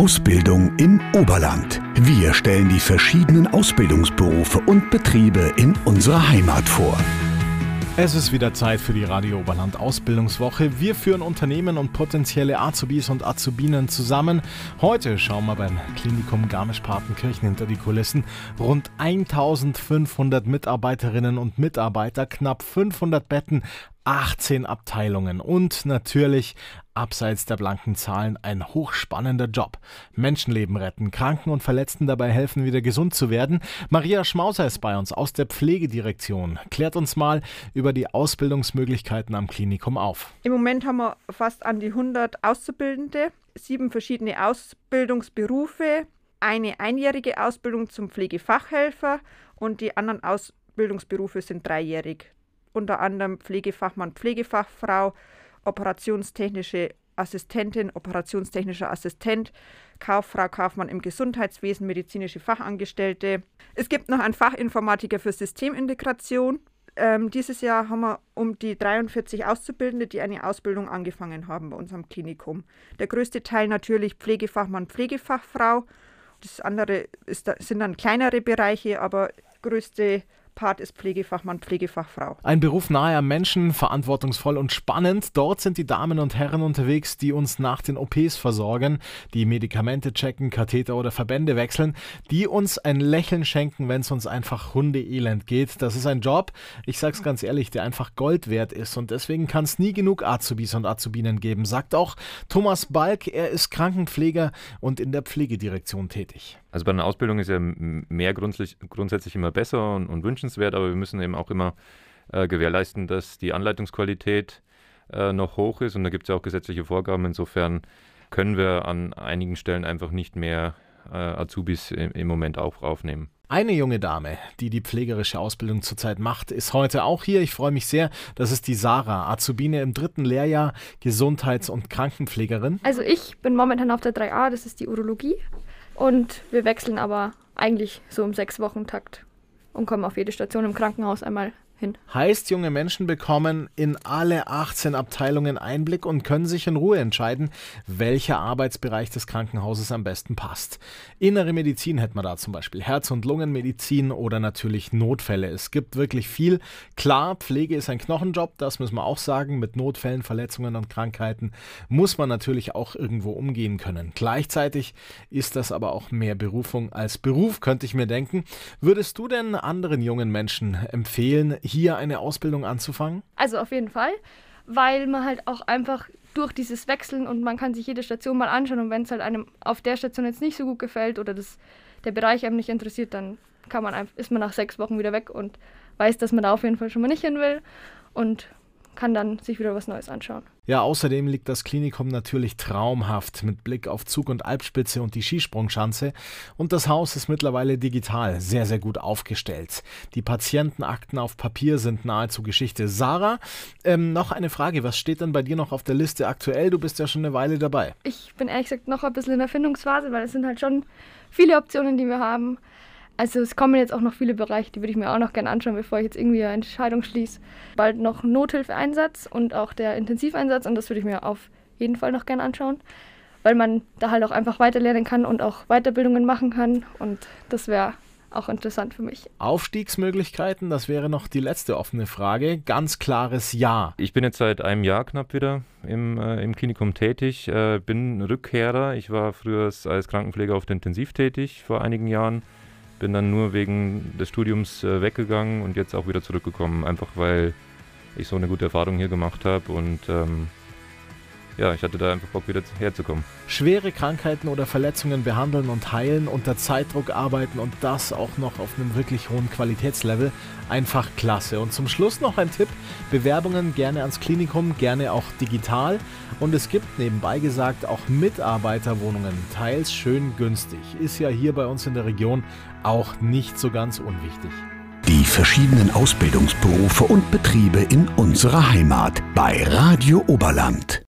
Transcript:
Ausbildung im Oberland. Wir stellen die verschiedenen Ausbildungsberufe und Betriebe in unserer Heimat vor. Es ist wieder Zeit für die Radio Oberland Ausbildungswoche. Wir führen Unternehmen und potenzielle Azubis und Azubinen zusammen. Heute schauen wir beim Klinikum Garmisch-Partenkirchen hinter die Kulissen. Rund 1500 Mitarbeiterinnen und Mitarbeiter, knapp 500 Betten, 18 Abteilungen und natürlich abseits der blanken Zahlen ein hochspannender Job. Menschenleben retten, Kranken und Verletzten dabei helfen, wieder gesund zu werden. Maria Schmauser ist bei uns aus der Pflegedirektion. Klärt uns mal über die Ausbildungsmöglichkeiten am Klinikum auf. Im Moment haben wir fast an die 100 Auszubildende, sieben verschiedene Ausbildungsberufe, eine einjährige Ausbildung zum Pflegefachhelfer und die anderen Ausbildungsberufe sind dreijährig unter anderem Pflegefachmann, Pflegefachfrau, operationstechnische Assistentin, operationstechnischer Assistent, Kauffrau, Kaufmann im Gesundheitswesen, medizinische Fachangestellte. Es gibt noch einen Fachinformatiker für Systemintegration. Ähm, dieses Jahr haben wir um die 43 Auszubildende, die eine Ausbildung angefangen haben bei unserem Klinikum. Der größte Teil natürlich Pflegefachmann, Pflegefachfrau. Das andere ist, sind dann kleinere Bereiche, aber größte Part ist Pflegefachmann, Pflegefachfrau. Ein Beruf nahe am Menschen, verantwortungsvoll und spannend. Dort sind die Damen und Herren unterwegs, die uns nach den OPs versorgen, die Medikamente checken, Katheter oder Verbände wechseln, die uns ein Lächeln schenken, wenn es uns einfach hundeelend geht. Das ist ein Job, ich sag's ganz ehrlich, der einfach Gold wert ist und deswegen kann es nie genug Azubis und Azubinen geben, sagt auch Thomas Balk. Er ist Krankenpfleger und in der Pflegedirektion tätig. Also bei einer Ausbildung ist ja mehr grundsätzlich, grundsätzlich immer besser und, und, wünschenswert, aber wir müssen eben auch immer äh, gewährleisten, dass die Anleitungsqualität äh, noch hoch ist und da gibt es ja auch gesetzliche Vorgaben. Insofern können wir an einigen Stellen einfach nicht mehr äh, Azubis im, im Moment auch aufnehmen. Eine junge Dame, die die pflegerische Ausbildung zurzeit macht, ist heute auch hier. Ich freue mich sehr. Das ist die Sarah, Azubine im dritten Lehrjahr, Gesundheits- und Krankenpflegerin. Also ich bin momentan auf der 3a, das ist die Urologie. Und wir wechseln aber eigentlich so im sechs Wochen Takt und kommen auf jede Station im Krankenhaus einmal hin. Heißt, junge Menschen bekommen in alle 18 Abteilungen Einblick und können sich in Ruhe entscheiden, welcher Arbeitsbereich des Krankenhauses am besten passt. Innere Medizin hätten wir da zum Beispiel, Herz- und Lungenmedizin oder natürlich Notfälle. Es gibt wirklich viel. Klar, Pflege ist ein Knochenjob, das müssen wir auch sagen. Mit Notfällen, Verletzungen und Krankheiten muss man natürlich auch irgendwo umgehen können. Gleichzeitig ist das aber auch mehr Berufung als Beruf, könnte ich mir denken. Würdest du denn anderen jungen Menschen empfehlen, hier eine Ausbildung anzufangen? Also auf jeden Fall, weil man halt auch einfach durch dieses Wechseln und man kann sich jede Station mal anschauen und wenn es halt einem auf der Station jetzt nicht so gut gefällt oder das, der Bereich einem nicht interessiert, dann kann man ist man nach sechs Wochen wieder weg und weiß, dass man da auf jeden Fall schon mal nicht hin will und kann dann sich wieder was Neues anschauen. Ja, außerdem liegt das Klinikum natürlich traumhaft mit Blick auf Zug- und Alpspitze und die Skisprungschanze. Und das Haus ist mittlerweile digital sehr, sehr gut aufgestellt. Die Patientenakten auf Papier sind nahezu Geschichte. Sarah, ähm, noch eine Frage. Was steht denn bei dir noch auf der Liste aktuell? Du bist ja schon eine Weile dabei. Ich bin ehrlich gesagt noch ein bisschen in der Findungsphase, weil es sind halt schon viele Optionen, die wir haben. Also es kommen jetzt auch noch viele Bereiche, die würde ich mir auch noch gerne anschauen, bevor ich jetzt irgendwie eine Entscheidung schließe. Bald noch Nothilfeeinsatz und auch der Intensiveinsatz und das würde ich mir auf jeden Fall noch gerne anschauen, weil man da halt auch einfach weiterlernen kann und auch Weiterbildungen machen kann und das wäre auch interessant für mich. Aufstiegsmöglichkeiten, das wäre noch die letzte offene Frage. Ganz klares Ja. Ich bin jetzt seit einem Jahr knapp wieder im, äh, im Klinikum tätig, äh, bin Rückkehrer. Ich war früher als Krankenpfleger auf der Intensiv tätig vor einigen Jahren bin dann nur wegen des Studiums äh, weggegangen und jetzt auch wieder zurückgekommen, einfach weil ich so eine gute Erfahrung hier gemacht habe und ähm, ja, ich hatte da einfach Bock, wieder herzukommen. Schwere Krankheiten oder Verletzungen behandeln und heilen, unter Zeitdruck arbeiten und das auch noch auf einem wirklich hohen Qualitätslevel. Einfach klasse. Und zum Schluss noch ein Tipp: Bewerbungen gerne ans Klinikum, gerne auch digital. Und es gibt nebenbei gesagt auch Mitarbeiterwohnungen, teils schön günstig. Ist ja hier bei uns in der Region auch nicht so ganz unwichtig. Die verschiedenen Ausbildungsberufe und Betriebe in unserer Heimat bei Radio Oberland.